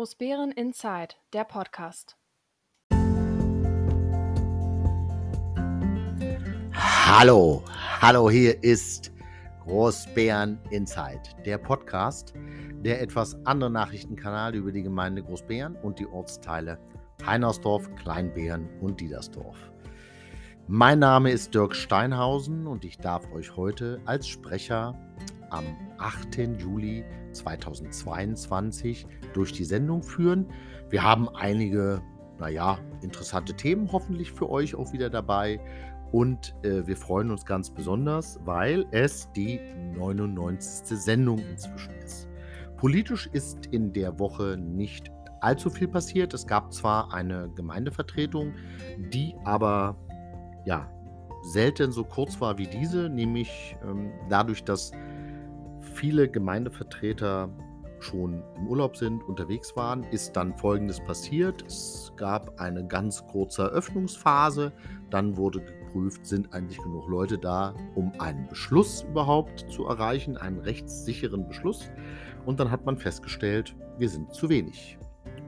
Großbären Inside, der Podcast. Hallo, hallo, hier ist Großbären Inside, der Podcast, der etwas andere Nachrichtenkanal über die Gemeinde Großbären und die Ortsteile Heinersdorf, Kleinbären und Diedersdorf. Mein Name ist Dirk Steinhausen und ich darf euch heute als Sprecher am 8. Juli 2022 durch die Sendung führen. Wir haben einige, naja, interessante Themen hoffentlich für euch auch wieder dabei. Und äh, wir freuen uns ganz besonders, weil es die 99. Sendung inzwischen ist. Politisch ist in der Woche nicht allzu viel passiert. Es gab zwar eine Gemeindevertretung, die aber ja selten so kurz war wie diese, nämlich ähm, dadurch, dass viele Gemeindevertreter schon im Urlaub sind, unterwegs waren, ist dann Folgendes passiert. Es gab eine ganz kurze Eröffnungsphase, dann wurde geprüft, sind eigentlich genug Leute da, um einen Beschluss überhaupt zu erreichen, einen rechtssicheren Beschluss. Und dann hat man festgestellt, wir sind zu wenig.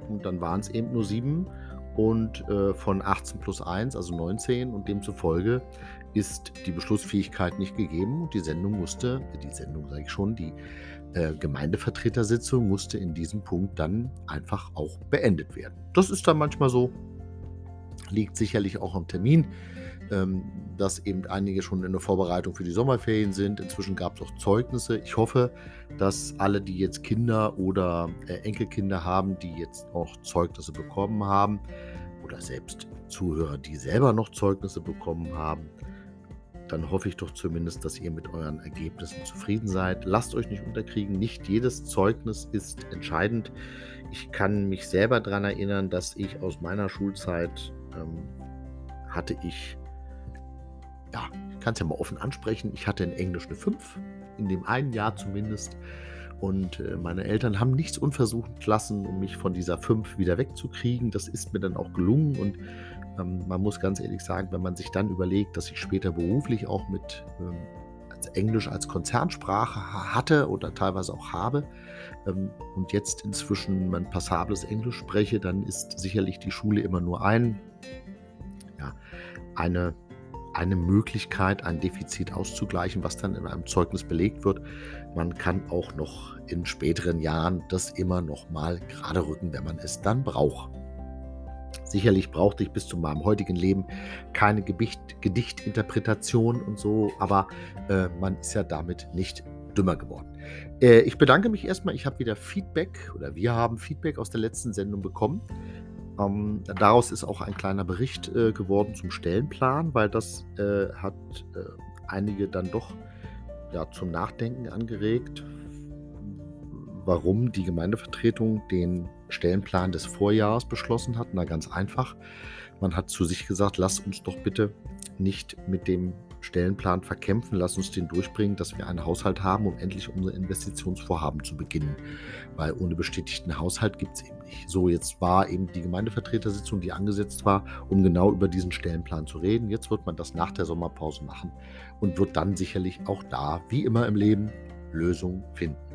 Und dann waren es eben nur sieben und äh, von 18 plus 1, also 19 und demzufolge ist die Beschlussfähigkeit nicht gegeben und die Sendung musste, die Sendung sage ich schon, die äh, Gemeindevertretersitzung musste in diesem Punkt dann einfach auch beendet werden. Das ist dann manchmal so, liegt sicherlich auch am Termin, ähm, dass eben einige schon in der Vorbereitung für die Sommerferien sind. Inzwischen gab es auch Zeugnisse. Ich hoffe, dass alle, die jetzt Kinder oder äh, Enkelkinder haben, die jetzt auch Zeugnisse bekommen haben, oder selbst Zuhörer, die selber noch Zeugnisse bekommen haben, dann hoffe ich doch zumindest, dass ihr mit euren Ergebnissen zufrieden seid. Lasst euch nicht unterkriegen, nicht jedes Zeugnis ist entscheidend. Ich kann mich selber daran erinnern, dass ich aus meiner Schulzeit ähm, hatte ich, ja, ich kann es ja mal offen ansprechen, ich hatte in Englisch eine 5, in dem einen Jahr zumindest. Und äh, meine Eltern haben nichts unversucht lassen, um mich von dieser 5 wieder wegzukriegen. Das ist mir dann auch gelungen und ähm, man muss ganz ehrlich sagen, wenn man sich dann überlegt, dass ich später beruflich auch mit ähm, als Englisch als Konzernsprache hatte oder teilweise auch habe ähm, und jetzt inzwischen ein passables Englisch spreche, dann ist sicherlich die Schule immer nur ein, ja, eine, eine Möglichkeit, ein Defizit auszugleichen, was dann in einem Zeugnis belegt wird. Man kann auch noch in späteren Jahren das immer noch mal gerade rücken, wenn man es dann braucht. Sicherlich brauchte ich bis zu meinem heutigen Leben keine Gebicht, Gedichtinterpretation und so, aber äh, man ist ja damit nicht dümmer geworden. Äh, ich bedanke mich erstmal. Ich habe wieder Feedback oder wir haben Feedback aus der letzten Sendung bekommen. Ähm, daraus ist auch ein kleiner Bericht äh, geworden zum Stellenplan, weil das äh, hat äh, einige dann doch ja, zum Nachdenken angeregt, warum die Gemeindevertretung den Stellenplan des Vorjahres beschlossen hat. Na, ganz einfach. Man hat zu sich gesagt, lass uns doch bitte nicht mit dem Stellenplan verkämpfen, lass uns den durchbringen, dass wir einen Haushalt haben, um endlich unsere Investitionsvorhaben zu beginnen. Weil ohne bestätigten Haushalt gibt es eben nicht. So, jetzt war eben die Gemeindevertretersitzung, die angesetzt war, um genau über diesen Stellenplan zu reden. Jetzt wird man das nach der Sommerpause machen und wird dann sicherlich auch da, wie immer im Leben, Lösungen finden.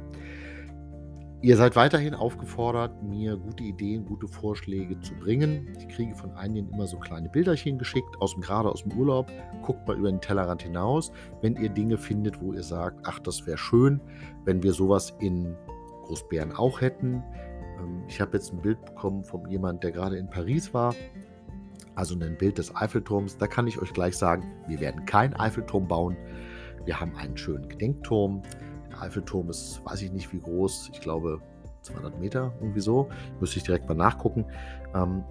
Ihr seid weiterhin aufgefordert, mir gute Ideen, gute Vorschläge zu bringen. Ich kriege von einigen immer so kleine Bilderchen geschickt, aus dem, gerade aus dem Urlaub. Guckt mal über den Tellerrand hinaus. Wenn ihr Dinge findet, wo ihr sagt, ach, das wäre schön, wenn wir sowas in Großbären auch hätten. Ähm, ich habe jetzt ein Bild bekommen von jemandem, der gerade in Paris war. Also ein Bild des Eiffelturms. Da kann ich euch gleich sagen, wir werden keinen Eiffelturm bauen. Wir haben einen schönen Gedenkturm. Eiffelturm ist, weiß ich nicht wie groß, ich glaube 200 Meter, irgendwie so. Müsste ich direkt mal nachgucken. Ähm,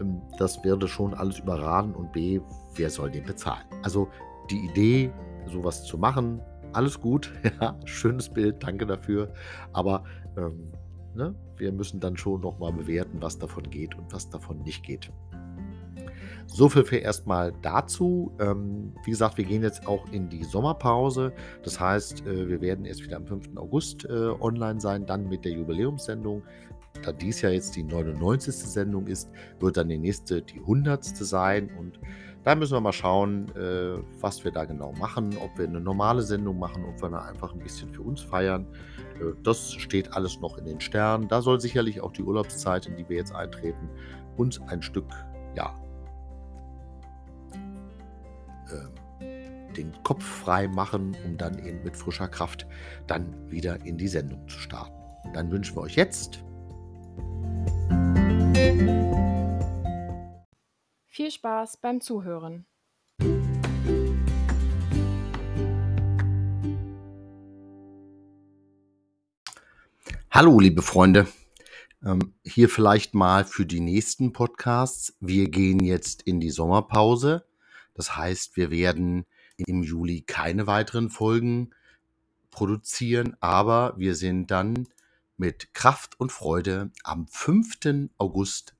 ähm, das werde schon alles überraten und B, wer soll den bezahlen? Also die Idee, sowas zu machen, alles gut, ja, schönes Bild, danke dafür. Aber ähm, ne, wir müssen dann schon nochmal bewerten, was davon geht und was davon nicht geht. So viel für erstmal dazu. Ähm, wie gesagt, wir gehen jetzt auch in die Sommerpause. Das heißt, äh, wir werden erst wieder am 5. August äh, online sein, dann mit der Jubiläumssendung. Da dies ja jetzt die 99. Sendung ist, wird dann die nächste die 100. sein und Da müssen wir mal schauen, äh, was wir da genau machen, ob wir eine normale Sendung machen, ob wir da einfach ein bisschen für uns feiern. Äh, das steht alles noch in den Sternen. Da soll sicherlich auch die Urlaubszeit, in die wir jetzt eintreten, uns ein Stück, ja, äh, den Kopf frei machen, um dann eben mit frischer Kraft dann wieder in die Sendung zu starten. Dann wünschen wir euch jetzt Viel Spaß beim Zuhören. Hallo, liebe Freunde. Ähm, hier vielleicht mal für die nächsten Podcasts. Wir gehen jetzt in die Sommerpause. Das heißt, wir werden im Juli keine weiteren Folgen produzieren, aber wir sind dann mit Kraft und Freude am 5. August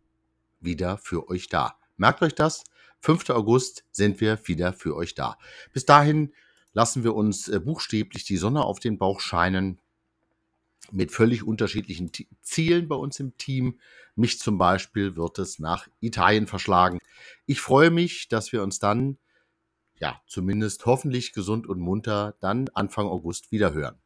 wieder für euch da. Merkt euch das. 5. August sind wir wieder für euch da. Bis dahin lassen wir uns äh, buchstäblich die Sonne auf den Bauch scheinen mit völlig unterschiedlichen Zielen bei uns im Team. Mich zum Beispiel wird es nach Italien verschlagen. Ich freue mich, dass wir uns dann, ja, zumindest hoffentlich gesund und munter, dann Anfang August wieder hören.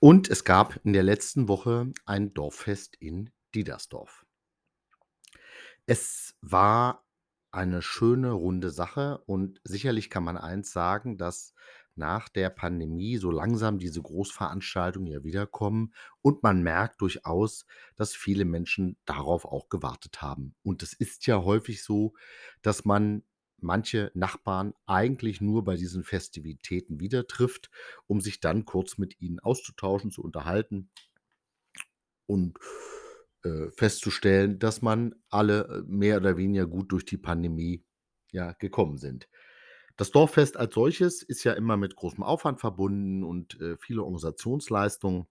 Und es gab in der letzten Woche ein Dorffest in Diedersdorf. Es war eine schöne, runde Sache und sicherlich kann man eins sagen, dass nach der Pandemie so langsam diese Großveranstaltungen ja wiederkommen und man merkt durchaus, dass viele Menschen darauf auch gewartet haben. Und es ist ja häufig so, dass man manche Nachbarn eigentlich nur bei diesen Festivitäten wieder trifft, um sich dann kurz mit ihnen auszutauschen, zu unterhalten und äh, festzustellen, dass man alle äh, mehr oder weniger gut durch die Pandemie ja gekommen sind. Das Dorffest als solches ist ja immer mit großem Aufwand verbunden und äh, viele Organisationsleistungen.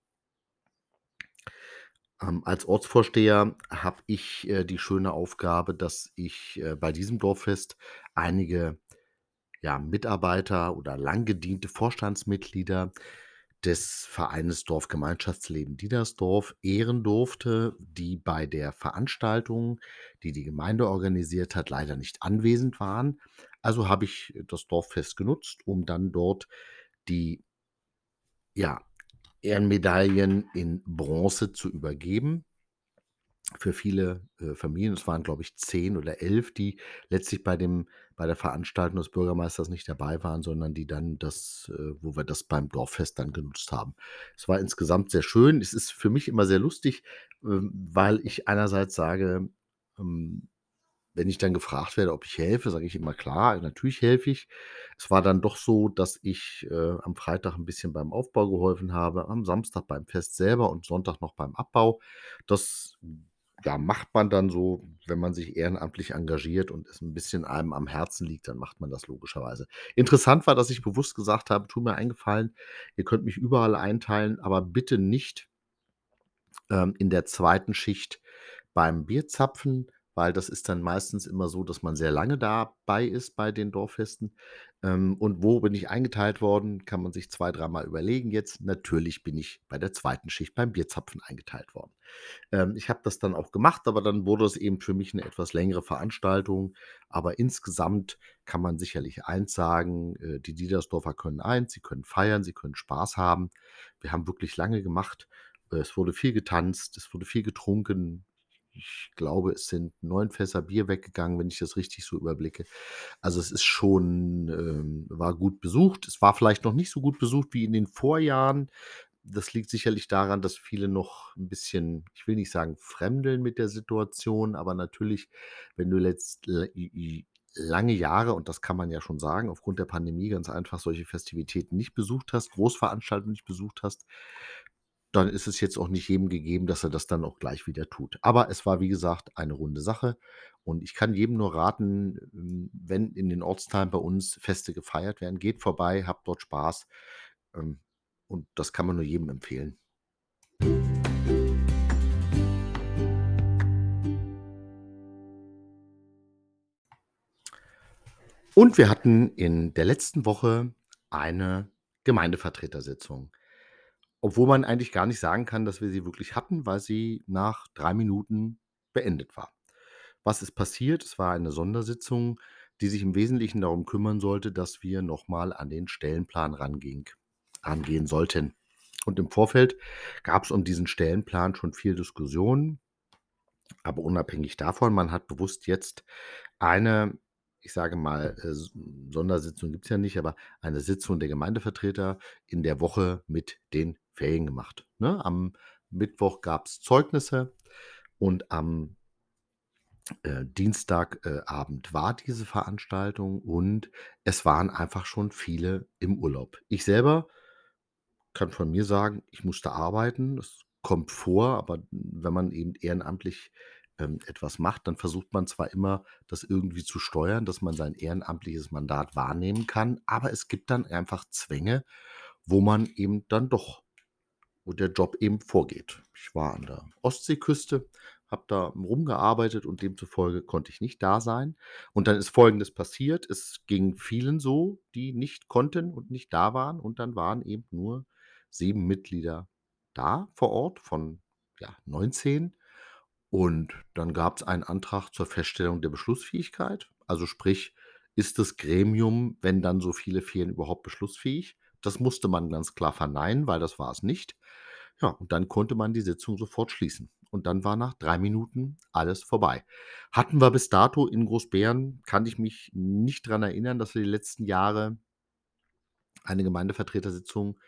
Ähm, als Ortsvorsteher habe ich äh, die schöne Aufgabe, dass ich äh, bei diesem Dorffest einige ja, Mitarbeiter oder lang gediente Vorstandsmitglieder des Vereines Dorfgemeinschaftsleben Diedersdorf ehren durfte, die bei der Veranstaltung, die die Gemeinde organisiert hat, leider nicht anwesend waren. Also habe ich das Dorffest genutzt, um dann dort die ja, Ehrenmedaillen in Bronze zu übergeben. Für viele äh, Familien, es waren glaube ich zehn oder elf, die letztlich bei, dem, bei der Veranstaltung des Bürgermeisters nicht dabei waren, sondern die dann das, äh, wo wir das beim Dorffest dann genutzt haben. Es war insgesamt sehr schön. Es ist für mich immer sehr lustig, ähm, weil ich einerseits sage, ähm, wenn ich dann gefragt werde, ob ich helfe, sage ich immer klar, natürlich helfe ich. Es war dann doch so, dass ich äh, am Freitag ein bisschen beim Aufbau geholfen habe, am Samstag beim Fest selber und Sonntag noch beim Abbau. Das ja, macht man dann so, wenn man sich ehrenamtlich engagiert und es ein bisschen einem am Herzen liegt, dann macht man das logischerweise. Interessant war, dass ich bewusst gesagt habe, tu mir eingefallen, ihr könnt mich überall einteilen, aber bitte nicht ähm, in der zweiten Schicht beim Bierzapfen, weil das ist dann meistens immer so, dass man sehr lange dabei ist bei den Dorffesten. Ähm, und wo bin ich eingeteilt worden, kann man sich zwei, dreimal überlegen jetzt. Natürlich bin ich bei der zweiten Schicht beim Bierzapfen eingeteilt worden. Ähm, ich habe das dann auch gemacht, aber dann wurde es eben für mich eine etwas längere Veranstaltung. Aber insgesamt kann man sicherlich eins sagen, äh, die Diedersdorfer können eins, sie können feiern, sie können Spaß haben. Wir haben wirklich lange gemacht. Äh, es wurde viel getanzt, es wurde viel getrunken, ich glaube, es sind neun Fässer Bier weggegangen, wenn ich das richtig so überblicke. Also es ist schon, ähm, war gut besucht. Es war vielleicht noch nicht so gut besucht wie in den Vorjahren. Das liegt sicherlich daran, dass viele noch ein bisschen, ich will nicht sagen fremdeln mit der Situation, aber natürlich, wenn du letzt lange Jahre, und das kann man ja schon sagen, aufgrund der Pandemie ganz einfach solche Festivitäten nicht besucht hast, Großveranstaltungen nicht besucht hast, dann ist es jetzt auch nicht jedem gegeben, dass er das dann auch gleich wieder tut. Aber es war, wie gesagt, eine runde Sache. Und ich kann jedem nur raten, ähm, wenn in den Ortsteilen bei uns Feste gefeiert werden, geht vorbei, habt dort Spaß. Ähm, und das kann man nur jedem empfehlen. Und wir hatten in der letzten Woche eine Gemeindevertretersitzung. Obwohl man eigentlich gar nicht sagen kann, dass wir sie wirklich hatten, weil sie nach 3 Minuten beendet war. Was ist passiert? Es war eine Sondersitzung, die sich im Wesentlichen darum kümmern sollte, dass wir noch mal an den Stellenplan rangehen rangehen sollten. Und im Vorfeld gab's um diesen Stellenplan schon viel Diskussion. Aber unabhängig davon, man hat bewusst jetzt eine, ich sage mal, äh, Sondersitzung gibt's ja nicht, aber eine Sitzung der Gemeindevertreter in der Woche mit den Ferien gemacht, ne? Am Mittwoch gab's Zeugnisse und am äh, Dienstag äh, war diese Veranstaltung und es waren einfach schon viele im Urlaub. Ich selber kann von mir sagen, ich musste arbeiten. Das kommt vor, aber wenn man eben ehrenamtlich, ähm, etwas macht, dann versucht man zwar immer, das irgendwie zu steuern, dass man sein ehrenamtliches Mandat wahrnehmen kann, aber es gibt dann einfach Zwänge, wo man eben dann doch wo der Job eben vorgeht. Ich war an der Ostseeküste, habe da rumgearbeitet und demzufolge konnte ich nicht da sein. Und dann ist Folgendes passiert: Es ging vielen so, die nicht konnten und nicht da waren und dann waren eben nur 7 Mitglieder da vor Ort von, ja, 19. Und dann gab's einen Antrag zur Feststellung der Beschlussfähigkeit. Also sprich, ist das Gremium, wenn dann so viele fehlen, überhaupt beschlussfähig? Das musste man ganz klar verneinen, weil das war es nicht. Ja, und dann konnte man die Sitzung sofort schließen. Und dann war nach 3 Minuten alles vorbei. Hatten wir bis dato in Großbeeren kann ich mich nicht dran erinnern, dass wir die letzten Jahre eine Gemeindevertretersitzung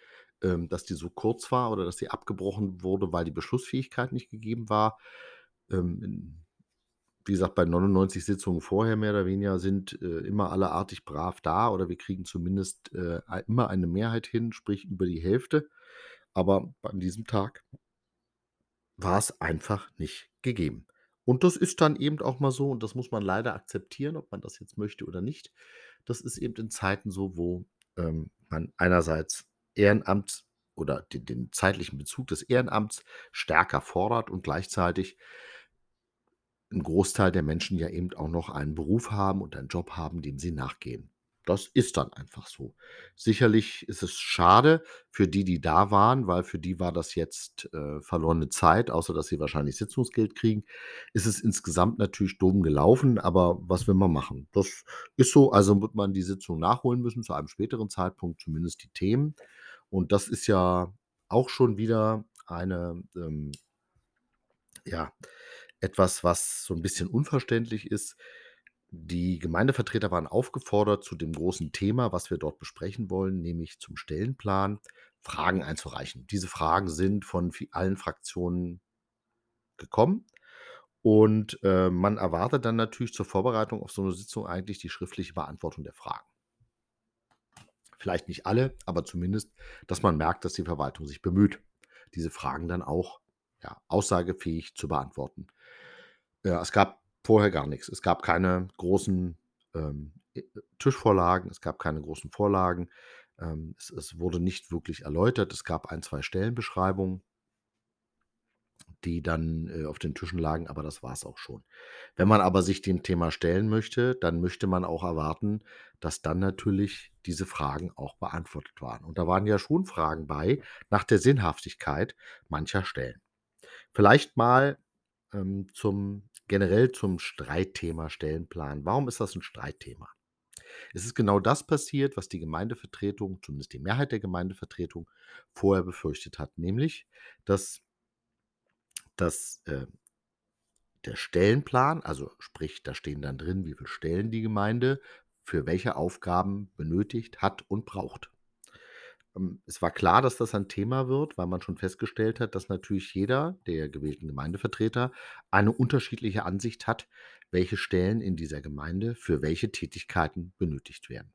ähm, dass die so kurz war oder dass sie abgebrochen wurde, weil die Beschlussfähigkeit nicht gegeben war. Ähm, wie gesagt, bei 99 Sitzungen vorher mehr oder weniger sind, äh, immer alle artig brav da oder wir kriegen zumindest, äh, immer eine Mehrheit hin, sprich über die Hälfte. Aber an diesem Tag war es einfach nicht gegeben. Und das ist dann eben auch mal so und das muss man leider akzeptieren, ob man das jetzt möchte oder nicht. Das ist eben in Zeiten so, wo, ähm, man einerseits Ehrenamt oder den den zeitlichen Bezug des Ehrenamts stärker fordert und gleichzeitig 'n Großteil der Menschen ja eben auch noch einen Beruf haben und einen Job haben, dem sie nachgehen. Das ist dann einfach so. Sicherlich ist es schade für die, die da waren, weil für die war das jetzt, äh, verlorene Zeit, außer dass sie wahrscheinlich Sitzungsgeld kriegen. Ist es insgesamt natürlich dumm gelaufen, aber was will man machen? Das ist so, also wird man die Sitzung nachholen müssen zu einem späteren Zeitpunkt, zumindest die Themen. Und das ist ja auch schon wieder eine, ähm ja, etwas, was so 'n bisschen unverständlich ist. Die Gemeindevertreter waren aufgefordert, zu dem großen Thema, was wir dort besprechen wollen, nämlich zum Stellenplan, Fragen einzureichen. Diese Fragen sind von allen Fraktionen gekommen und, äh, man erwartet dann natürlich zur Vorbereitung auf so 'ne Sitzung eigentlich die schriftliche Beantwortung der Fragen. Vielleicht nicht alle, aber zumindest, dass man merkt, dass die Verwaltung sich bemüht, diese Fragen dann auch, ja, aussagefähig zu beantworten. Ja, es gab vorher gar nix. Es gab keine großen, ähm, äh, Tischvorlagen, es gab keine großen Vorlagen. Ähm, es es wurde nicht wirklich erläutert. Es gab 1, 2 Stellenbeschreibungen die dann, äh, auf den Tischen lagen, aber das war's auch schon. Wenn man aber sich dem Thema stellen möchte, dann möchte man auch erwarten, dass dann natürlich diese Fragen auch beantwortet waren. Und da waren ja schon Fragen bei nach der Sinnhaftigkeit mancher Stellen. Vielleicht mal, ähm, zum generell zum Streitthema Stellenplan. Warum ist das 'n Streitthema? Es ist genau das passiert, was die Gemeindevertretung, zumindest die Mehrheit der Gemeindevertretung, vorher befürchtet hat, nämlich, dass dass, äh, der Stellenplan also sprich, da stehen dann drin, wie viel Stellen die Gemeinde für welche Aufgaben benötigt, hat und braucht. Ähm, es war klar, dass das ein Thema wird, weil man schon festgestellt hat, dass natürlich jeder der gewählten Gemeindevertreter eine unterschiedliche Ansicht hat, welche Stellen in dieser Gemeinde für welche Tätigkeiten benötigt werden.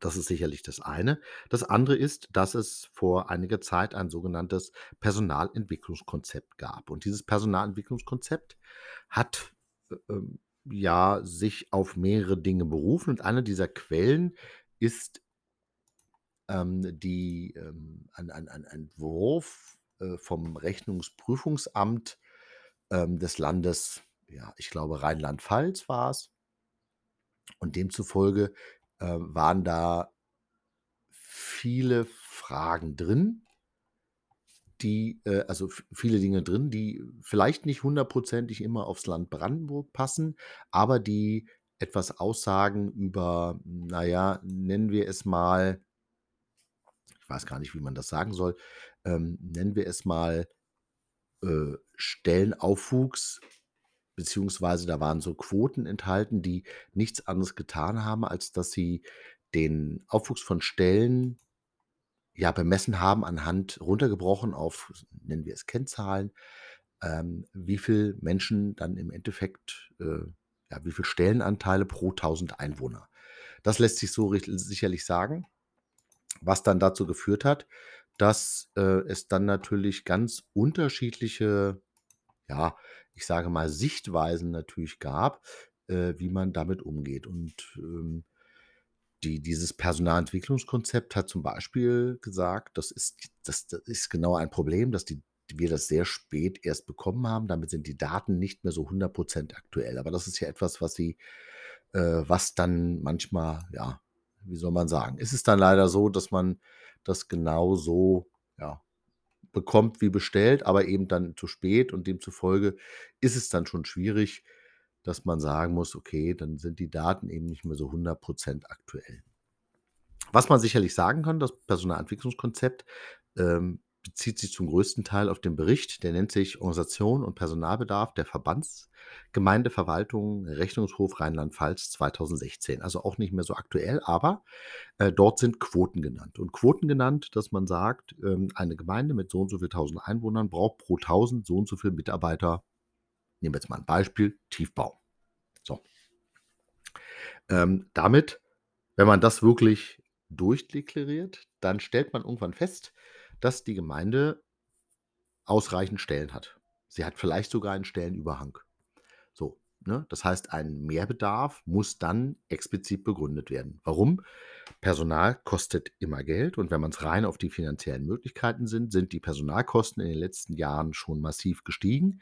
Das ist sicherlich das eine. Das andere ist, dass es vor einiger Zeit ein sogenanntes Personalentwicklungskonzept gab. Und dieses Personalentwicklungskonzept hat, äh, ähm, ja, sich auf mehrere Dinge berufen und eine dieser Quellen ist ähm, die, ähm ein ein ein Entwurf, äh, vom Rechnungsprüfungsamt, ähm, des Landes, ja, ich glaube, Rheinland-Pfalz war's. Und demzufolge, äh, waren da viele Fragen drin die, äh also viele Dinge drin, die vielleicht nicht hundertprozentig immer aufs Land Brandenburg passen, aber die etwas aussagen über, na ja, nennen wir es mal ich weiß gar nicht, wie man das sagen soll, ähm, nennen wir es mal, äh, Stellenaufwuchs, beziehungsweise da waren so Quoten enthalten, die nichts anderes getan haben, als dass sie den Aufwuchs von Stellen ja, bemessen haben anhand runtergebrochen auf, nennen wir es Kennzahlen, ähm, wie viel Menschen dann im Endeffekt, äh ja, wie viel Stellenanteile pro 1.000 Einwohner. Das lässt sich so sicherlich sagen, was dann dazu geführt hat, dass, äh, es dann natürlich ganz unterschiedliche, ja, ich sage mal, Sichtweisen natürlich gab, äh, wie man damit umgeht. Und, ähm, die dieses Personalentwicklungskonzept hat zum Beispiel gesagt, das ist das das ist genau ein Problem, dass die wir das sehr spät erst bekommen haben. Damit sind die Daten nicht mehr so 100% aktuell. Aber das ist ja etwas, was sie äh, was dann manchmal, ja, wie soll man sagen? Es ist dann leider so, dass man das genau so, ja, bekommt wie bestellt, aber eben dann zu spät und demzufolge ist es dann schon schwierig, dass man sagen muss: „Okay, dann sind die Daten eben nicht mehr so 100% aktuell.“ Was man sicherlich sagen kann, das Personalentwicklungskonzept, ähm, bezieht sich zum größten Teil auf den Bericht, der nennt sich „Organisation und Personalbedarf der Verbandsgemeindeverwaltung Rechnungshof Rheinland-Pfalz 2016“, also auch nicht mehr so aktuell, aber, äh, dort sind Quoten genannt. Und Quoten genannt, dass man sagt, ähm, eine Gemeinde mit so und so viel 1.000 Einwohnern braucht pro 1.000 so und so viel Mitarbeiter. Nehmen wir jetzt mal ein Beispiel, Tiefbau. So. Ähm, damit, wenn man das wirklich durchdeklariert, dann stellt man irgendwann fest, dass die Gemeinde ausreichend Stellen hat. Sie hat vielleicht sogar einen Stellenüberhang. So, ne? Das heißt, ein Mehrbedarf muss dann explizit begründet werden. Warum? Personal kostet immer Geld und wenn man's rein auf die finanziellen Möglichkeiten sind, sind die Personalkosten in den letzten Jahren schon massiv gestiegen.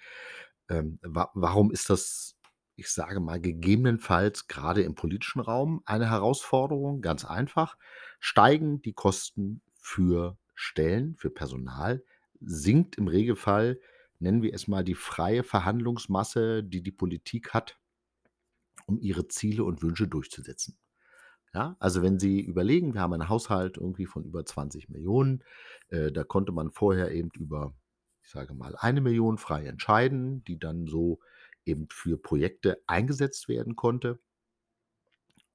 Ähm, wa warum ist das, ich sage mal, gegebenenfalls grade im politischen Raum eine Herausforderung? Ganz einfach: Steigen die Kosten für Stellen, für Personal, sinkt im Regelfall, nennen wir es mal, die freie Verhandlungsmasse, die die Politik hat, um ihre Ziele und Wünsche durchzusetzen. Ja, also wenn Sie überlegen, wir haben einen Haushalt irgendwie von über 20.000.000, äh, da konnte man vorher eben über, ich sage mal, 1.000.000 frei entscheiden, die dann so eben für Projekte eingesetzt werden konnte.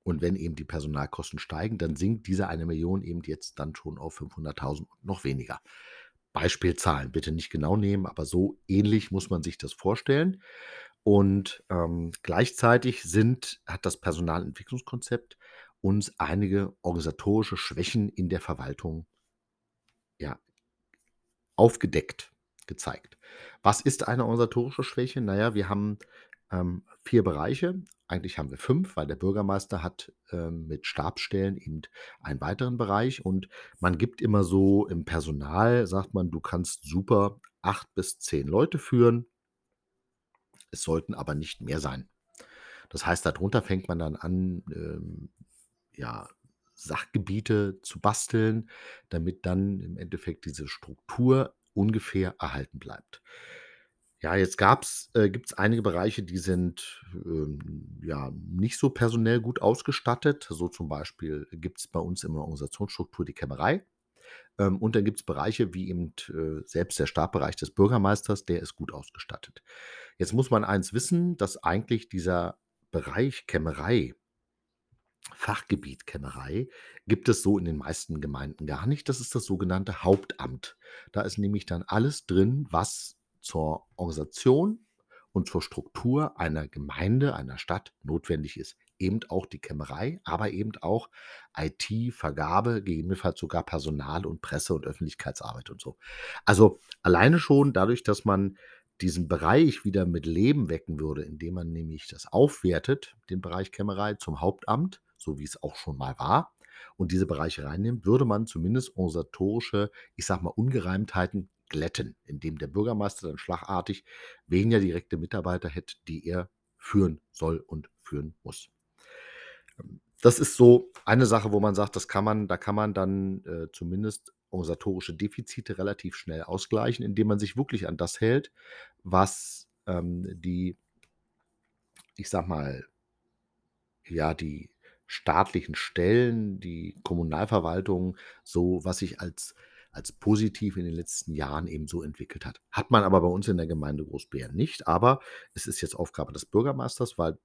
Und wenn eben die Personalkosten steigen, dann sinkt diese 1.000.000 eben jetzt dann schon auf 500.000 und noch weniger. Beispielzahlen bitte nicht genau nehmen, aber so ähnlich muss man sich das vorstellen. Und, ähm, gleichzeitig sind hat das Personalentwicklungskonzept uns einige organisatorische Schwächen in der Verwaltung ja aufgedeckt, gezeigt. Was ist eine organisatorische Schwäche? Na ja, wir haben, ähm, 4 Bereiche. Eigentlich haben wir 5, weil der Bürgermeister hat, ähm, mit Stabsstellen eben einen weiteren Bereich und man gibt immer so im Personal sagt man: „Du kannst super 8 bis 10 Leute führen.“ Es sollten aber nicht mehr sein. Das heißt, da drunter fängt man dann an, ähm, ja, Sachgebiete zu basteln, damit dann im Endeffekt diese Struktur ungefähr erhalten bleibt. Ja, jetzt gab's äh, gibt's einige Bereiche, die sind, ähm, ja, nicht so personell gut ausgestattet. So zum Beispiel gibt's bei uns in der Organisationsstruktur die Kämmerei. Ähm, und dann gibt's Bereiche wie eben, äh, selbst der Stabbereich des Bürgermeisters, der ist gut ausgestattet. Jetzt muss man eins wissen, dass eigentlich dieser Bereich Kämmerei Fachgebiet Kämmerei gibt es so in den meisten Gemeinden gar nicht. Das ist das sogenannte Hauptamt. Da ist nämlich dann alles drin, was zur Organisation und zur Struktur einer Gemeinde, einer Stadt notwendig ist. Eben auch die Kämmerei, aber eben auch IT, Vergabe, gegebenenfalls sogar Personal und Presse und Öffentlichkeitsarbeit und so. Also, alleine schon dadurch, dass man diesen Bereich wieder mit Leben wecken würde, indem man nämlich das aufwertet, den Bereich Kämmerei zum Hauptamt, so wie es auch schon mal war, und diese Bereiche reinnimmt, würde man zumindest organisatorische, ich sage mal, Ungereimtheiten glätten, indem der Bürgermeister dann schlagartig weniger direkte Mitarbeiter hätte, die er führen soll und führen muss. Ähm, das ist so eine Sache, wo man sagt, das kann man da kann man dann, äh, zumindest organisatorische Defizite relativ schnell ausgleichen, indem man sich wirklich an das hält, was ähm, die, ich sag mal, ja, die staatlichen Stellen, die Kommunalverwaltung, so was sich als als positiv in den letzten Jahren eben so entwickelt hat. Hat man aber bei uns in der Gemeinde Großbären nicht, aber es ist jetzt Aufgabe des Bürgermeisters, weil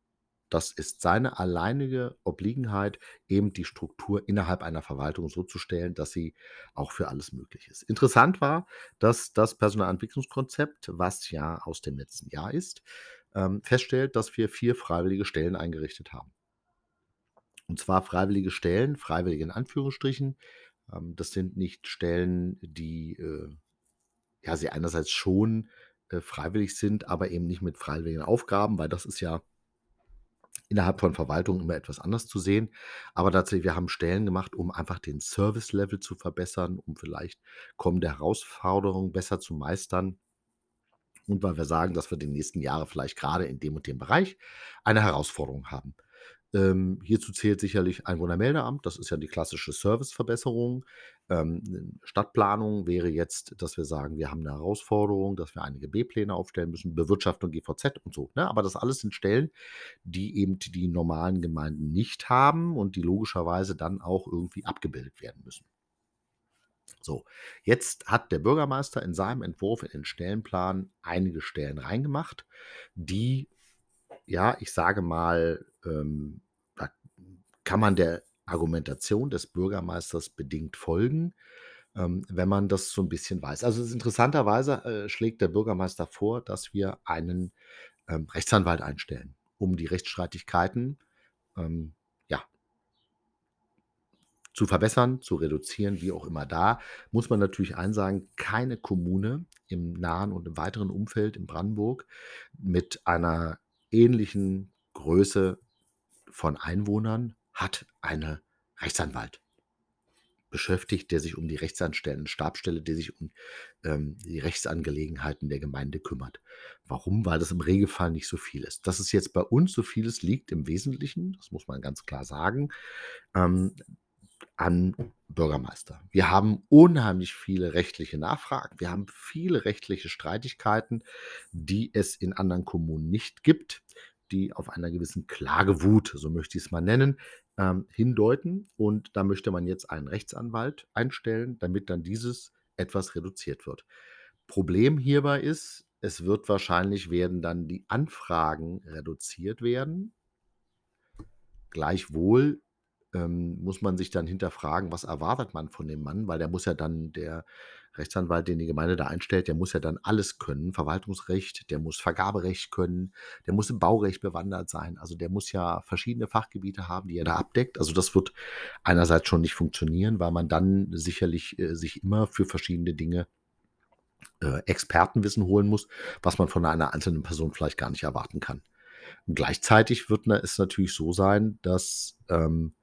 das ist seine alleinige Obliegenheit, eben die Struktur innerhalb einer Verwaltung so zu stellen, dass sie auch für alles möglich ist. Interessant war, dass das Personalentwicklungskonzept, was ja aus dem letzten Jahr ist, ähm, feststellt, dass wir vier freiwillige Stellen eingerichtet haben. Und zwar freiwillige Stellen, freiwillige in Anführungsstrichen. Ähm, das sind nicht Stellen, die äh, ja sie einerseits schon äh, freiwillig sind, aber eben nicht mit freiwilligen Aufgaben, weil das ist ja innerhalb von Verwaltung immer etwas anders zu sehen. Aber tatsächlich, wir haben Stellen gemacht, um einfach den Service-Level zu verbessern, um vielleicht kommende Herausforderungen besser zu meistern. Und weil wir sagen, dass wir die nächsten Jahre vielleicht gerade in dem und dem Bereich eine Herausforderung haben. Ähm, hierzu zählt sicherlich Einwohnermeldeamt. Das ist ja die klassische Serviceverbesserung. Ähm, Stadtplanung wäre jetzt, dass wir sagen, wir haben eine Herausforderung, dass wir einige B-Pläne aufstellen müssen, Bewirtschaftung, GVZ und so. Ne? Aber das alles sind Stellen, die eben die normalen Gemeinden nicht haben und die logischerweise dann auch irgendwie abgebildet werden müssen. So, jetzt hat der Bürgermeister in seinem Entwurf in den Stellenplan einige Stellen reingemacht, die, ja, ich sage mal, ähm, da kann man der Argumentation des Bürgermeisters bedingt folgen, ähm, wenn man das so ein bisschen weiß. Also, interessanterweise, äh, schlägt der Bürgermeister vor, dass wir einen, ähm, Rechtsanwalt einstellen, um die Rechtsstreitigkeiten, ähm, ja zu verbessern, zu reduzieren, wie auch immer. Da muss man natürlich einsagen, keine Kommune im nahen und im weiteren Umfeld in Brandenburg mit einer ähnlichen Größe von Einwohnern hat eine Rechtsanwalt beschäftigt, der sich um die Rechtsanstellen, Stabsstelle, der sich um ähm, die Rechtsangelegenheiten der Gemeinde kümmert. Warum? Weil das im Regelfall nicht so viel ist. Dass es jetzt bei uns so vieles liegt im Wesentlichen, das muss man ganz klar sagen, ähm, an Bürgermeister. Wir haben unheimlich viele rechtliche Nachfragen. Wir haben viele rechtliche Streitigkeiten, die es in anderen Kommunen nicht gibt die auf einer gewissen Klagewut, so möchte ich es mal nennen, ähm, hindeuten. Und da möchte man jetzt einen Rechtsanwalt einstellen, damit dann dieses etwas reduziert wird. Problem hierbei ist, es wird wahrscheinlich werden dann die Anfragen reduziert werden. Gleichwohl ähm, muss man sich dann hinterfragen, was erwartet man von dem Mann, weil der muss ja dann, der Rechtsanwalt, den die Gemeinde da einstellt, der muss ja dann alles können. Verwaltungsrecht, der muss Vergaberecht können, der muss im Baurecht bewandert sein. Also der muss ja verschiedene Fachgebiete haben, die er da abdeckt. Also das wird einerseits schon nicht funktionieren, weil man dann sicherlich äh, sich immer für verschiedene Dinge äh, Expertenwissen holen muss, was man von einer einzelnen Person vielleicht gar nicht erwarten kann. Gleichzeitig wird es natürlich so sein, dass ähm,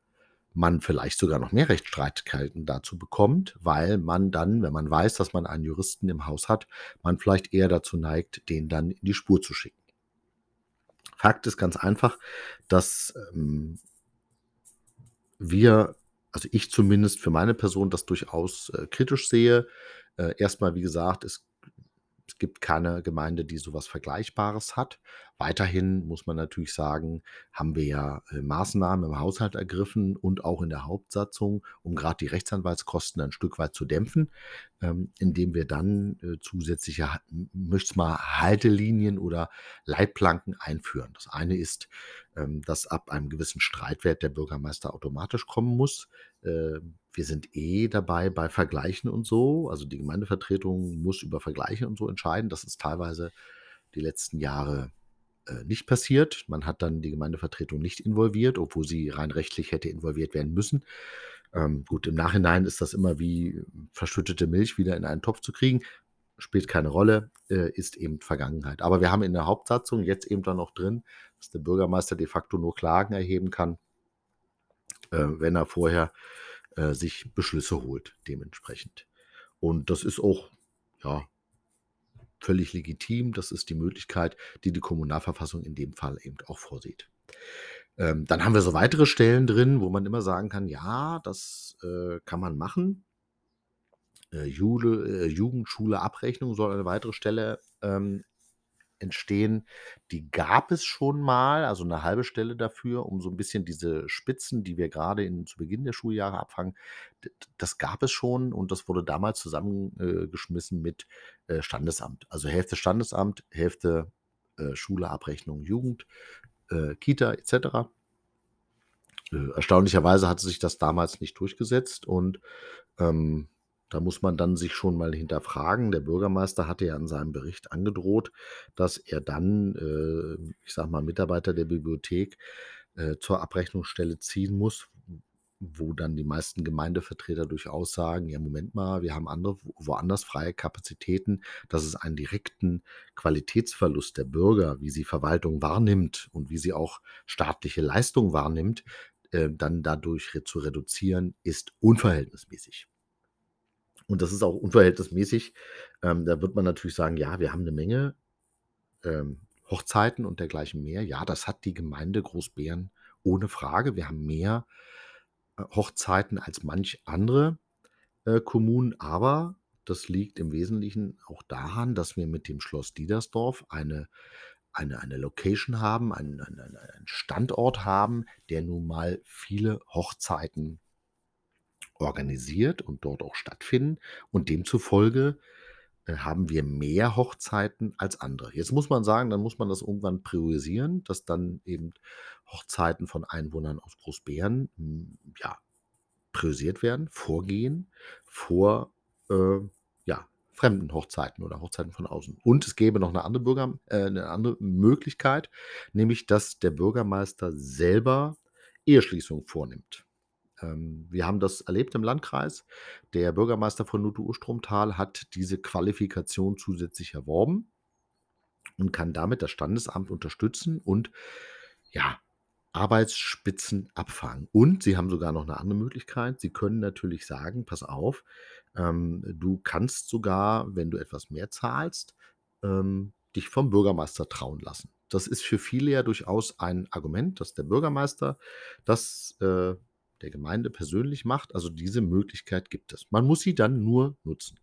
man vielleicht sogar noch mehr Rechtsstreitigkeiten dazu bekommt, weil man dann, wenn man weiß, dass man einen Juristen im Haus hat, man vielleicht eher dazu neigt, den dann in die Spur zu schicken. Fakt ist ganz einfach, dass ähm, wir, also ich zumindest für meine Person, das durchaus äh, kritisch sehe. Äh, erstmal, wie gesagt, es es gibt keine Gemeinde, die sowas Vergleichbares hat. Weiterhin muss man natürlich sagen, haben wir ja äh, Maßnahmen im Haushalt ergriffen und auch in der Hauptsatzung, um gerade die Rechtsanwaltskosten ein Stück weit zu dämpfen, ähm, indem wir dann äh, zusätzliche, möchte mal, Haltelinien oder Leitplanken einführen. Das eine ist, ähm, dass ab einem gewissen Streitwert der Bürgermeister automatisch kommen muss. Wir sind eh dabei bei Vergleichen und so. Also die Gemeindevertretung muss über Vergleiche und so entscheiden. Das ist teilweise die letzten Jahre äh, nicht passiert. Man hat dann die Gemeindevertretung nicht involviert, obwohl sie rein rechtlich hätte involviert werden müssen. Ähm, gut, im Nachhinein ist das immer wie verschüttete Milch wieder in einen Topf zu kriegen. Spielt keine Rolle, äh, ist eben Vergangenheit. Aber wir haben in der Hauptsatzung jetzt eben dann noch drin, dass der Bürgermeister de facto nur Klagen erheben kann, äh, wenn er vorher äh, sich Beschlüsse holt, dementsprechend. Und das ist auch, ja, völlig legitim. Das ist die Möglichkeit, die die Kommunalverfassung in dem Fall eben auch vorsieht. Ähm, dann haben wir so weitere Stellen drin, wo man immer sagen kann, ja, das äh, kann man machen. äh, Jude, äh, Jugendschule-Abrechnung soll eine weitere Stelle ähm, entstehen. Die gab es schon mal, also eine halbe Stelle dafür, um so ein bisschen diese Spitzen, die wir gerade in zu Beginn der Schuljahre abfangen, das gab es schon und das wurde damals zusammengeschmissen mit, äh, Standesamt. Also Hälfte Standesamt, Hälfte, äh, Schule, Abrechnung, Jugend, äh, Kita et cetera. Äh, erstaunlicherweise hat sich das damals nicht durchgesetzt und, ähm, da muss man dann sich schon mal hinterfragen. Der Bürgermeister hatte ja in seinem Bericht angedroht, dass er dann, äh, ich sage mal, Mitarbeiter der Bibliothek, äh, zur Abrechnungsstelle ziehen muss, wo dann die meisten Gemeindevertreter durchaus sagen: „Ja, Moment mal, wir haben andere woanders freie Kapazitäten“, dass es einen direkten Qualitätsverlust der Bürger, wie sie Verwaltung wahrnimmt und wie sie auch staatliche Leistung wahrnimmt, äh, dann dadurch zu reduzieren, ist unverhältnismäßig. Und das ist auch unverhältnismäßig. Ähm, da wird man natürlich sagen: „Ja, wir haben eine Menge, ähm, Hochzeiten und dergleichen mehr.“ Ja, das hat die Gemeinde Großbeeren ohne Frage. Wir haben mehr, äh, Hochzeiten als manch andere, äh, Kommunen, aber das liegt im Wesentlichen auch daran, dass wir mit dem Schloss Diedersdorf eine eine eine Location haben, einen einen einen Standort haben, der nun mal viele Hochzeiten organisiert und dort auch stattfinden und demzufolge, äh, haben wir mehr Hochzeiten als andere. Jetzt muss man sagen, dann muss man das irgendwann priorisieren, dass dann eben Hochzeiten von Einwohnern aus Großbeeren, hm, ja, priorisiert werden, vorgehen vor, äh, ja, fremden Hochzeiten oder Hochzeiten von außen. Und es gäbe noch eine andere Bürger äh, 'ne andere Möglichkeit, nämlich dass der Bürgermeister selber Eheschließungen vornimmt. Ähm, wir haben das erlebt im Landkreis. Der Bürgermeister von Nuthe-Urstromtal hat diese Qualifikation zusätzlich erworben und kann damit das Standesamt unterstützen und, ja, Arbeitsspitzen abfangen. Und sie haben sogar noch eine andere Möglichkeit. Sie können natürlich sagen: „Pass auf, ähm, du kannst sogar, wenn du etwas mehr zahlst, ähm, dich vom Bürgermeister trauen lassen.“ Das ist für viele ja durchaus ein Argument, dass der Bürgermeister das, äh der Gemeinde persönlich macht. Also diese Möglichkeit gibt es. Man muss sie dann nur nutzen.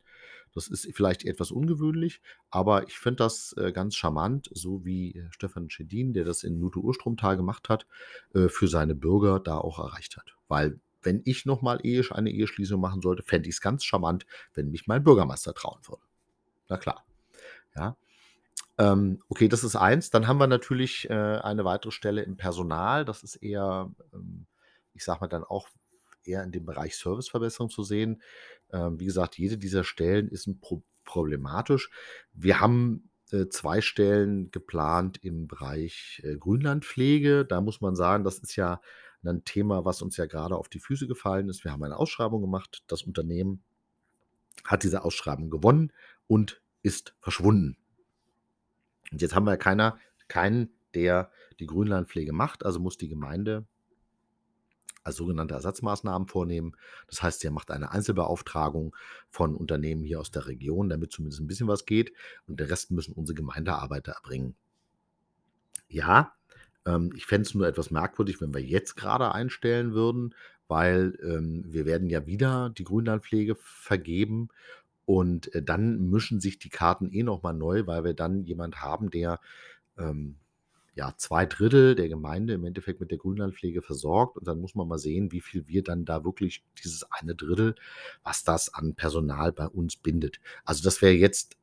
Das ist vielleicht etwas ungewöhnlich, aber ich finde das, äh, ganz charmant, so wie, äh, Stefan Schedin, der das in Nuthe-Urstromtal gemacht hat, äh, für seine Bürger da auch erreicht hat. Weil wenn ich noch mal Ehe eine Eheschließung machen sollte, fände ich es ganz charmant, wenn mich mein Bürgermeister trauen würde. Na klar, ja. Ähm, okay, das ist eins. Dann haben wir natürlich, äh, eine weitere Stelle im Personal. Das ist eher, ähm ich sage mal, dann auch eher in dem Bereich Serviceverbesserung zu sehen. Ähm, wie gesagt, jede dieser Stellen ist pro problematisch. Wir haben, äh, 2 Stellen geplant im Bereich, äh, Grünlandpflege. Da muss man sagen, das ist ja ein Thema, was uns ja gerade auf die Füße gefallen ist. Wir haben eine Ausschreibung gemacht. Das Unternehmen hat diese Ausschreibung gewonnen und ist verschwunden. Und jetzt haben wir keiner keinen, der die Grünlandpflege macht, also muss die Gemeinde als sogenannte Ersatzmaßnahmen vornehmen. Das heißt, er macht eine Einzelbeauftragung von Unternehmen hier aus der Region, damit zumindest ein bisschen was geht und der Rest müssen unsere Gemeindearbeiter erbringen. Ja, ähm, ich fände es nur etwas merkwürdig, wenn wir jetzt gerade einstellen würden, weil, ähm, wir werden ja wieder die Grünlandpflege vergeben und, äh, dann mischen sich die Karten eh noch mal neu, weil wir dann jemand haben, der, ähm ja, 2/3 der Gemeinde im Endeffekt mit der Grünlandpflege versorgt und dann muss man mal sehen, wie viel wir dann da wirklich dieses eine Drittel, was das an Personal bei uns bindet. Also, das wäre jetzt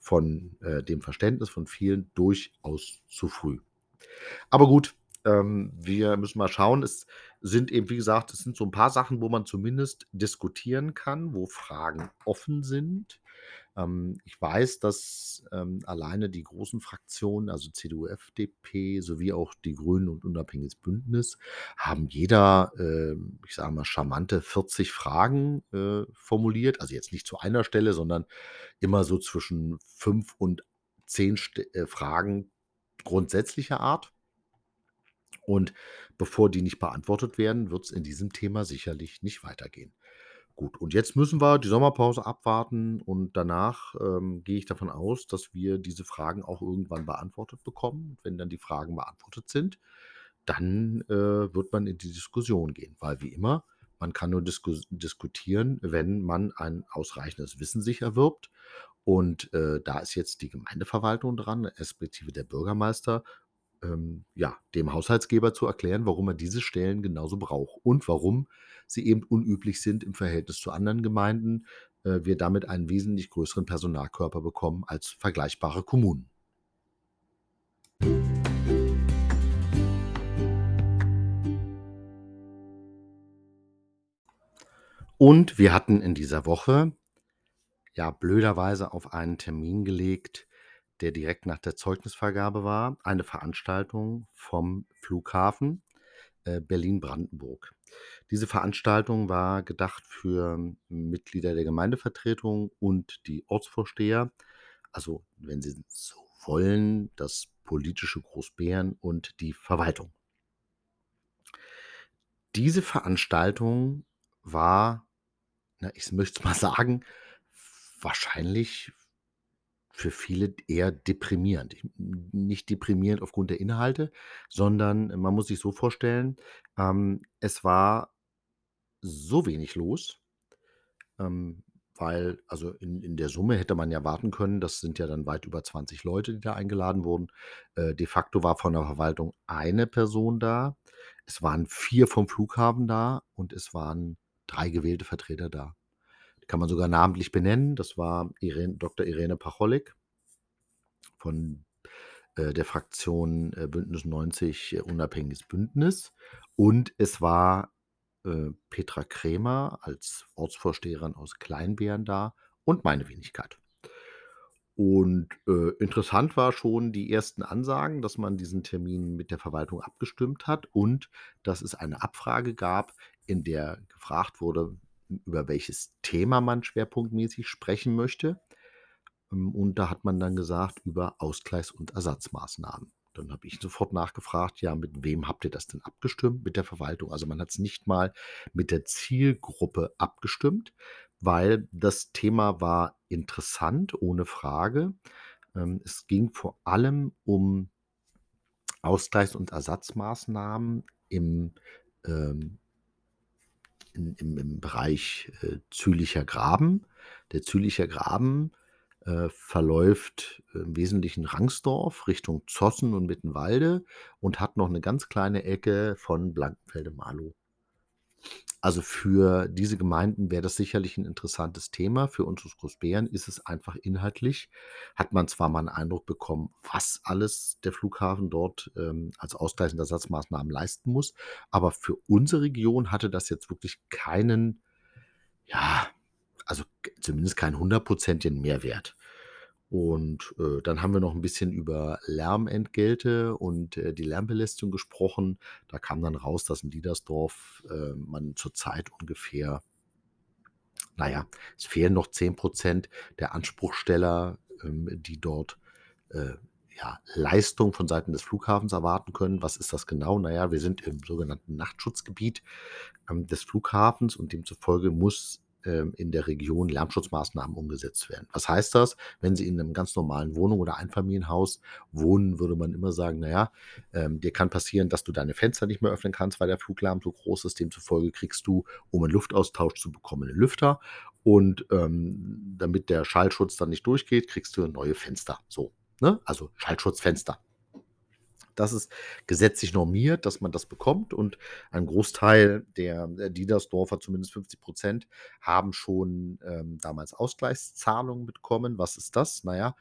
von, äh, dem Verständnis von vielen durchaus zu früh. Aber gut, ähm, wir müssen mal schauen. Es sind eben, wie gesagt es sind so ein paar Sachen, wo man zumindest diskutieren kann, wo Fragen offen sind. Ähm, ich weiß, dass, ähm, alleine die großen Fraktionen, also CDU, FDP sowie auch die Grünen und Unabhängiges Bündnis haben jeder, ähm, ich sage mal, charmante 40 Fragen, äh, formuliert. Also, jetzt nicht zu einer Stelle, sondern immer so zwischen 5 und 10 St äh, Fragen grundsätzlicher Art. Und bevor die nicht beantwortet werden, wird es in diesem Thema sicherlich nicht weitergehen. Gut, und jetzt müssen wir die Sommerpause abwarten und danach, ähm, gehe ich davon aus, dass wir diese Fragen auch irgendwann beantwortet bekommen. Wenn dann die Fragen beantwortet sind, dann, äh, wird man in die Diskussion gehen, weil wie immer Man kann nur diskus diskutieren, wenn man ein ausreichendes Wissen sich erwirbt. Und, äh, da ist jetzt die Gemeindeverwaltung dran, respektive der Bürgermeister, ähm, ja, dem Haushaltsgeber zu erklären, warum er diese Stellen genauso braucht und warum sie eben unüblich sind im Verhältnis zu anderen Gemeinden, äh, wir damit einen wesentlich größeren Personalkörper bekommen als vergleichbare Kommunen. Und wir hatten in dieser Woche, ja, blöderweise auf einen Termin gelegt, der direkt nach der Zeugnisvergabe war, eine Veranstaltung vom Flughafen, äh, Berlin-Brandenburg. Diese Veranstaltung war gedacht für Mitglieder der Gemeindevertretung und die Ortsvorsteher, also, wenn Sie so wollen, das politische Großbären und die Verwaltung. Diese Veranstaltung war, na, ich möchte es mal sagen, wahrscheinlich für viele eher deprimierend. nicht deprimierend aufgrund der Inhalte, sondern man muss sich so vorstellen, ähm, es war so wenig los, ähm, weil also in in der Summe hätte man ja warten können, das sind ja dann weit über 20 Leute, die da eingeladen wurden. Äh, de facto war von der Verwaltung eine Person da. Es waren 4 vom Flughafen da und es waren 3 gewählte Vertreter da. Kann man sogar namentlich benennen. Das war Iren Dr. Irene Pacholik von, äh, der Fraktion, äh, Bündnis 90 äh, Unabhängiges Bündnis. Und es war, Petra Krämer als Ortsvorsteherin aus Kleinbeeren da und meine Wenigkeit. Und, äh, interessant war schon die ersten Ansagen, dass man diesen Termin mit der Verwaltung abgestimmt hat und dass es eine Abfrage gab, in der gefragt wurde, über welches Thema man schwerpunktmäßig sprechen möchte. Ähm, und da hat man dann gesagt, über Ausgleichs und Ersatzmaßnahmen. Dann habe ich sofort nachgefragt: „Ja, mit wem habt ihr das denn abgestimmt?“ Mit der Verwaltung. Also, man hat's nicht mal mit der Zielgruppe abgestimmt, weil das Thema war interessant, ohne Frage. Ähm, es ging vor allem um Ausgleichs und Ersatzmaßnahmen im, ähm in im im Bereich, äh, Zülicher Graben. Der Zülicher Graben, äh, verläuft im Wesentlichen Rangsdorf Richtung Zossen und Mittenwalde und hat noch 'ne ganz kleine Ecke von Blankenfelde-Marlow. Also, für diese Gemeinden wäre das sicherlich 'n interessantes Thema. Für uns aus Großbeeren ist es einfach inhaltlich hat man zwar mal 'n Eindruck bekommen, was alles der Flughafen dort, ähm, als Ausgleichs und Ersatzmaßnahmen leisten muss, aber für unsere Region hatte das jetzt wirklich keinen ja, also, zumindest keinen hundertprozentigen Mehrwert. Und, äh, dann haben wir noch 'n bisschen über Lärmentgelte und, äh, die Lärmbelästigung gesprochen. Da kam dann raus, dass in Diedersdorf, äh, man zurzeit ungefähr na ja, es fehlen noch 10% der Anspruchsteller, ähm, die dort, äh, ja, Leistung von Seiten des Flughafens erwarten können. Was ist das genau? Na ja, wir sind im sogenannten Nachtschutzgebiet, ähm, des Flughafens und demzufolge muss in der Region Lärmschutzmaßnahmen umgesetzt werden. Was heißt das? Wenn Sie in 'nem ganz normalen Wohnung oder Einfamilienhaus wohnen, würde man immer sagen: „Na ja, ähm, dir kann passieren, dass du deine Fenster nicht mehr öffnen kannst, weil der Fluglärm so groß ist. Demzufolge kriegst du, um 'n Luftaustausch zu bekommen, 'nen Lüfter und, ähm, damit der Schallschutz dann nicht durchgeht, kriegst du neue Fenster.“ So, ne? Also, Schallschutzfenster. Das ist gesetzlich normiert, dass man das bekommt und ein Großteil der, äh, Diedersdorfer, zumindest 50% haben schon, ähm, damals Ausgleichszahlungen bekommen. Was ist das? Na ja,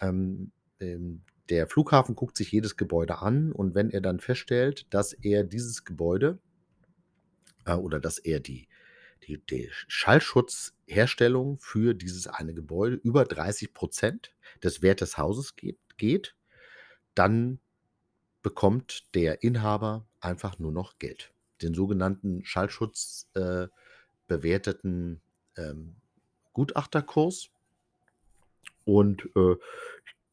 ähm, ähm, der Flughafen guckt sich jedes Gebäude an und wenn er dann feststellt, dass er dieses Gebäude äh, oder dass er die die die Schallschutzherstellung für dieses eine Gebäude über 30% des Wert des Hauses geht geht, dann bekommt der Inhaber einfach nur noch Geld. Den sogenannten Schallschutz äh, bewerteten, ähm, Gutachterkurs. Und, äh,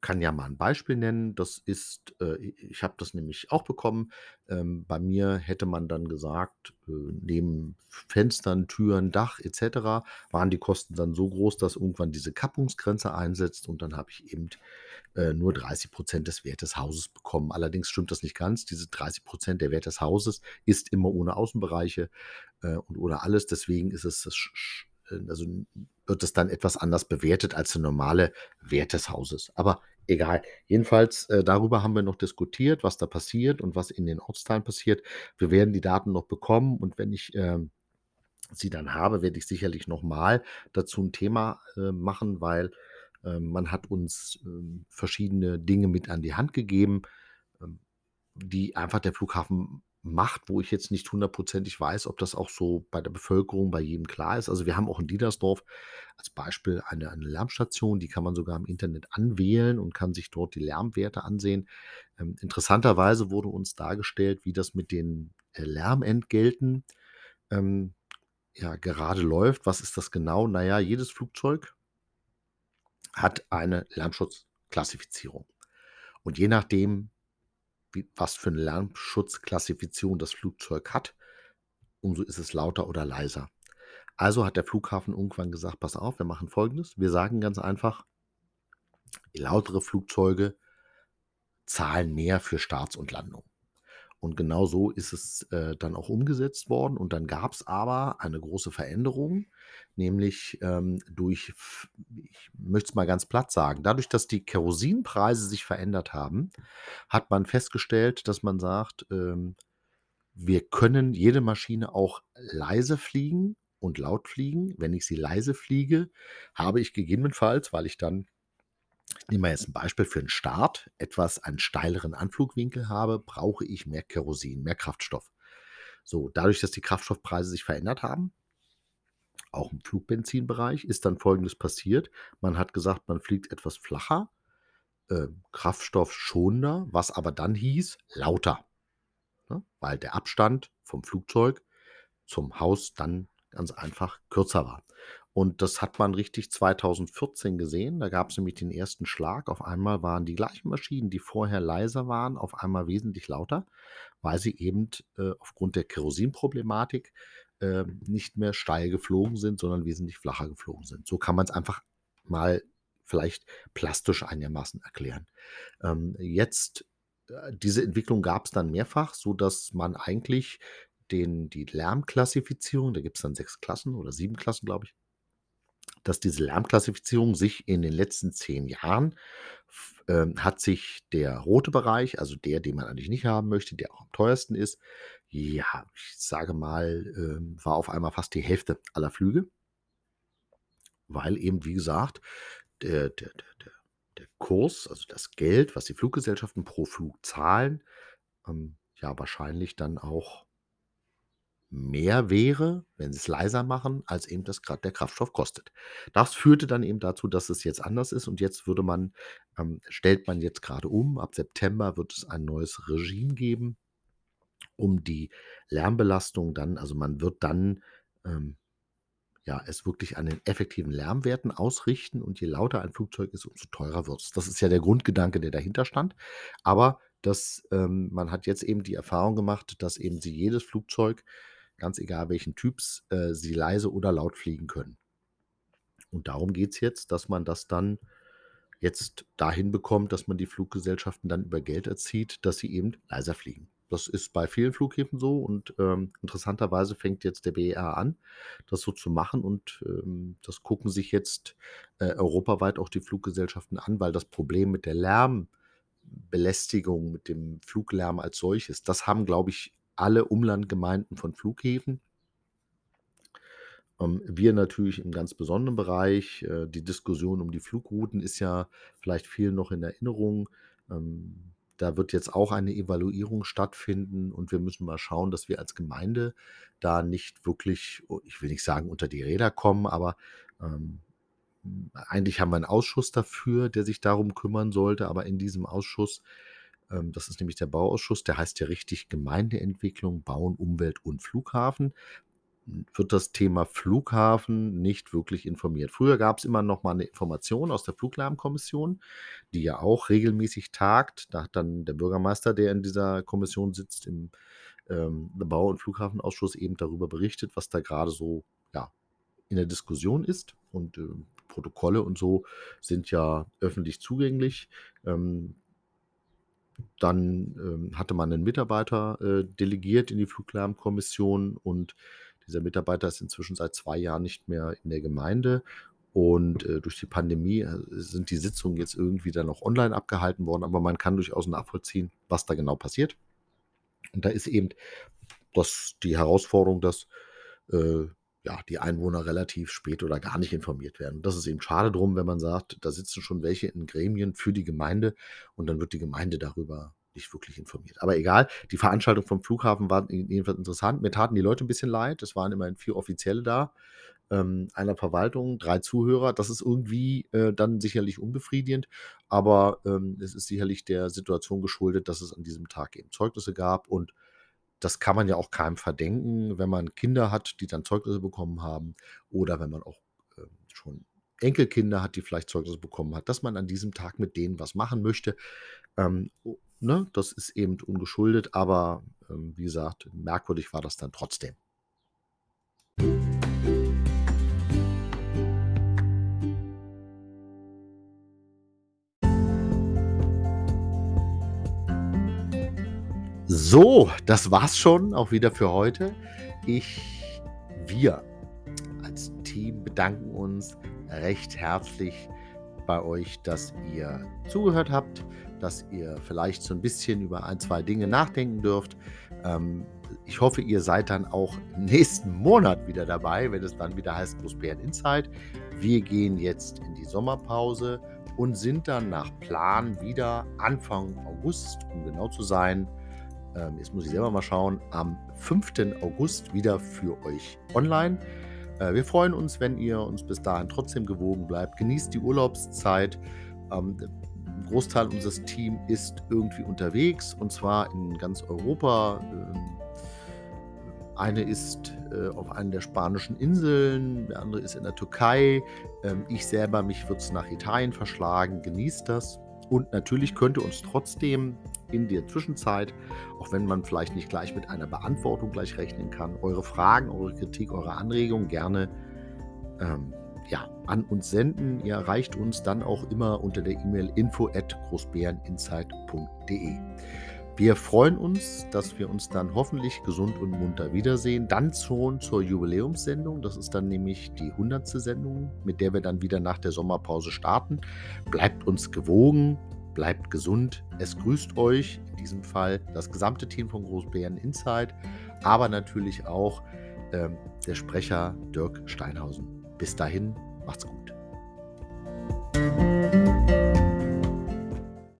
kann ja mal 'n Beispiel nennen. Das ist äh, ich habe das nämlich auch bekommen. Ähm, bei mir hätte man dann gesagt, äh, neben Fenstern, Türen, Dach et cetera waren die Kosten dann so groß, dass irgendwann diese Kappungsgrenze einsetzt und dann habe ich eben, äh, nur 30% des Wert des Hauses bekommen. Allerdings stimmt das nicht ganz. Diese 30% der Wert des Hauses ist immer ohne Außenbereiche, äh, und ohne alles. Deswegen ist es das also, n wird es dann etwas anders bewertet als der normale Wert des Hauses. Aber egal. Jedenfalls, äh, darüber haben wir noch diskutiert, was da passiert und was in den Ortsteilen passiert. Wir werden die Daten noch bekommen und wenn ich, ähm, sie dann habe, werde ich sicherlich noch mal dazu 'n Thema, äh, machen, weil, ähm, man hat uns, ähm, verschiedene Dinge mit an die Hand gegeben, ähm, die einfach der Flughafen macht, wo ich jetzt nicht hundertprozentig weiß, ob das auch so bei der Bevölkerung bei jedem klar ist. Also, wir haben auch in Diedersdorf als Beispiel eine eine Lärmstation, die kann man sogar im Internet anwählen und kann sich dort die Lärmwerte ansehen. Ähm, interessanterweise wurde uns dargestellt, wie das mit den, äh, Lärmentgelten, ähm, ja, gerade läuft. Was ist das genau? Na ja, jedes Flugzeug hat eine Lärmschutzklassifizierung. Und je nachdem, was für 'ne Lärmschutzklassifizierung das Flugzeug hat, umso ist es lauter oder leiser. Also, hat der Flughafen irgendwann gesagt: „Pass auf, wir machen Folgendes. Wir sagen ganz einfach lautere Flugzeuge zahlen mehr für Starts und Landungen.“ Und genau so ist es, äh, dann auch umgesetzt worden. Und dann gab's aber eine große Veränderung, nämlich, ähm, durch ich möchte es mal ganz platt sagen, dadurch, dass die Kerosinpreise sich verändert haben, hat man festgestellt, dass man sagt, ähm: „Wir können jede Maschine auch leise fliegen und laut fliegen. Wenn ich sie leise fliege, habe ich gegebenenfalls, weil ich dann“ nehmen wir jetzt 'n Beispiel für 'n Start, etwas einen steileren Anflugwinkel habe, brauche ich mehr Kerosin, mehr Kraftstoff. So, dadurch, dass die Kraftstoffpreise sich verändert haben auch im Flugbenzinbereich, ist dann Folgendes passiert: Man hat gesagt, man fliegt etwas flacher, ähm, kraftstoffschonender, was aber dann hieß lauter, ne, weil der Abstand vom Flugzeug zum Haus dann ganz einfach kürzer war. Und das hat man richtig 2014 gesehen. Da gab's nämlich den 1. Schlag. Auf einmal waren die gleichen Maschinen, die vorher leiser waren, auf einmal wesentlich lauter, weil sie eben, äh, aufgrund der Kerosinproblematik, ähm, nicht mehr steil geflogen sind, sondern wesentlich flacher geflogen sind. So kann man's einfach mal vielleicht plastisch einigermaßen erklären. Ähm, jetzt äh, diese Entwicklung gab's dann mehrfach, sodass man eigentlich den die Lärmklassifizierung da gibt's dann 6 Klassen oder 7 Klassen, glaube ich dass diese Lärmklassifizierung sich in den letzten 10 Jahren f ähm, hat sich der rote Bereich, also der, den man eigentlich nicht haben möchte, der auch am teuersten ist, ja, ich sage mal, ähm, war auf einmal fast die Hälfte aller Flüge. Weil eben, wie gesagt, der der der der der Kurs, also das Geld, was die Fluggesellschaften pro Flug zahlen, ähm, ja, wahrscheinlich dann auch mehr wäre, wenn sie's leiser machen, als eben das grad der Kraftstoff kostet. Das führte dann eben dazu, dass es jetzt anders ist und jetzt würde man ähm, stellt man jetzt grade um. Ab September wird es ein neues Regime geben, um die Lärmbelastung dann also, man wird dann, ähm, ja, es wirklich an den effektiven Lärmwerten ausrichten und je lauter ein Flugzeug ist, umso teurer wird's. Das ist ja der Grundgedanke, der dahinter stand. Aber das ähm, man hat jetzt eben die Erfahrung gemacht, dass eben sie jedes Flugzeug, ganz egal welchen Typs, äh, sie leise oder laut fliegen können. Und darum geht's jetzt, dass man das dann jetzt dahin bekommt, dass man die Fluggesellschaften dann über Geld erzieht, dass sie eben leiser fliegen. Das ist bei vielen Flughäfen so und, ähm, interessanterweise fängt jetzt der BER an, das so zu machen und, ähm, das gucken sich jetzt, äh, europaweit auch die Fluggesellschaften an, weil das Problem mit der Lärmbelästigung, mit dem Fluglärm als solches, das haben, glaube ich, alle Umlandgemeinden von Flughäfen. Ähm, wir natürlich im ganz besonderen Bereich. Äh, die Diskussion um die Flugrouten ist ja vielleicht vielen noch in Erinnerung. Ähm, da wird jetzt auch eine Evaluierung stattfinden und wir müssen mal schauen, dass wir als Gemeinde da nicht wirklich, oh, ich will nicht sagen, unter die Räder kommen, aber, ähm, hm, eigentlich haben wir 'n Ausschuss dafür, der sich darum kümmern sollte, aber in diesem Ausschuss das ist nämlich der Bauausschuss, der heißt ja richtig Gemeindeentwicklung, Bauen, Umwelt und Flughafen. wird das Thema Flughafen nicht wirklich informiert. Früher gab es immer noch mal eine Information aus der Fluglärmkommission, die ja auch regelmäßig tagt. Da hat dann der Bürgermeister, der in dieser Kommission sitzt, im ähm, Bau- und Flughafenausschuss eben darüber berichtet, was da gerade so ja, in der Diskussion ist. Und äh, Protokolle und so sind ja öffentlich zugänglich. Ähm, dann ähm, hatte man einen Mitarbeiter äh, delegiert in die Fluglärmkommission und dieser Mitarbeiter ist inzwischen seit zwei Jahren nicht mehr in der Gemeinde. Und äh, durch die Pandemie äh, sind die Sitzungen jetzt irgendwie dann auch online abgehalten worden, aber man kann durchaus nachvollziehen, was da genau passiert. Und da ist eben das, die Herausforderung, dass äh, ja, die Einwohner relativ spät oder gar nicht informiert werden. Das ist eben schade drum, wenn man sagt, da sitzen schon welche in Gremien für die Gemeinde und dann wird die Gemeinde darüber nicht wirklich informiert. Aber egal, die Veranstaltung vom Flughafen war jedenfalls interessant. Mir taten die Leute ein bisschen leid. Es waren immerhin vier Offizielle da, ähm, einer Verwaltung, drei Zuhörer. Das ist irgendwie äh, dann sicherlich unbefriedigend, aber ähm, es ist sicherlich der Situation geschuldet, dass es an diesem Tag eben Zeugnisse gab und das kann man ja auch keinem verdenken, wenn man Kinder hat, die dann Zeugnisse bekommen haben oder wenn man auch äh, schon Enkelkinder hat, die vielleicht Zeugnisse bekommen hat, dass man an diesem Tag mit denen was machen möchte. Ähm, ne, das ist eben ungeschuldet, aber ähm, wie gesagt, merkwürdig war das dann trotzdem. So, das war's schon auch wieder für heute. Ich, wir als Team bedanken uns recht herzlich bei euch, dass ihr zugehört habt, dass ihr vielleicht so ein bisschen über ein, zwei Dinge nachdenken dürft. Ähm, ich hoffe, ihr seid dann auch nächsten Monat wieder dabei, wenn es dann wieder heißt Großbären Insight. Wir gehen jetzt in die Sommerpause und sind dann nach Plan wieder Anfang August, um genau zu sein, ähm, jetzt muss ich selber mal schauen, am 5. August wieder für euch online. Äh, wir freuen uns, wenn ihr uns bis dahin trotzdem gewogen bleibt. Genießt die Urlaubszeit. Ähm, ein Großteil unseres Teams ist irgendwie unterwegs und zwar in ganz Europa. Ähm, eine ist äh, auf einer der spanischen Inseln, der andere ist in der Türkei. Ähm, ich selber, mich wird es nach Italien verschlagen. Genießt das. Und natürlich könnt ihr uns trotzdem in der Zwischenzeit, auch wenn man vielleicht nicht gleich mit einer Beantwortung gleich rechnen kann, eure Fragen, eure Kritik, eure Anregungen gerne ähm, ja, an uns senden. Ihr erreicht uns dann auch immer unter der E-Mail info at großbäreninsight.de. Wir freuen uns, dass wir uns dann hoffentlich gesund und munter wiedersehen. Dann schon zur Jubiläumssendung. Das ist dann nämlich die 100. Sendung, mit der wir dann wieder nach der Sommerpause starten. Bleibt uns gewogen, bleibt gesund. Es grüßt euch in diesem Fall das gesamte Team von Großbären Inside, aber natürlich auch ähm, der Sprecher Dirk Steinhausen. Bis dahin, macht's gut.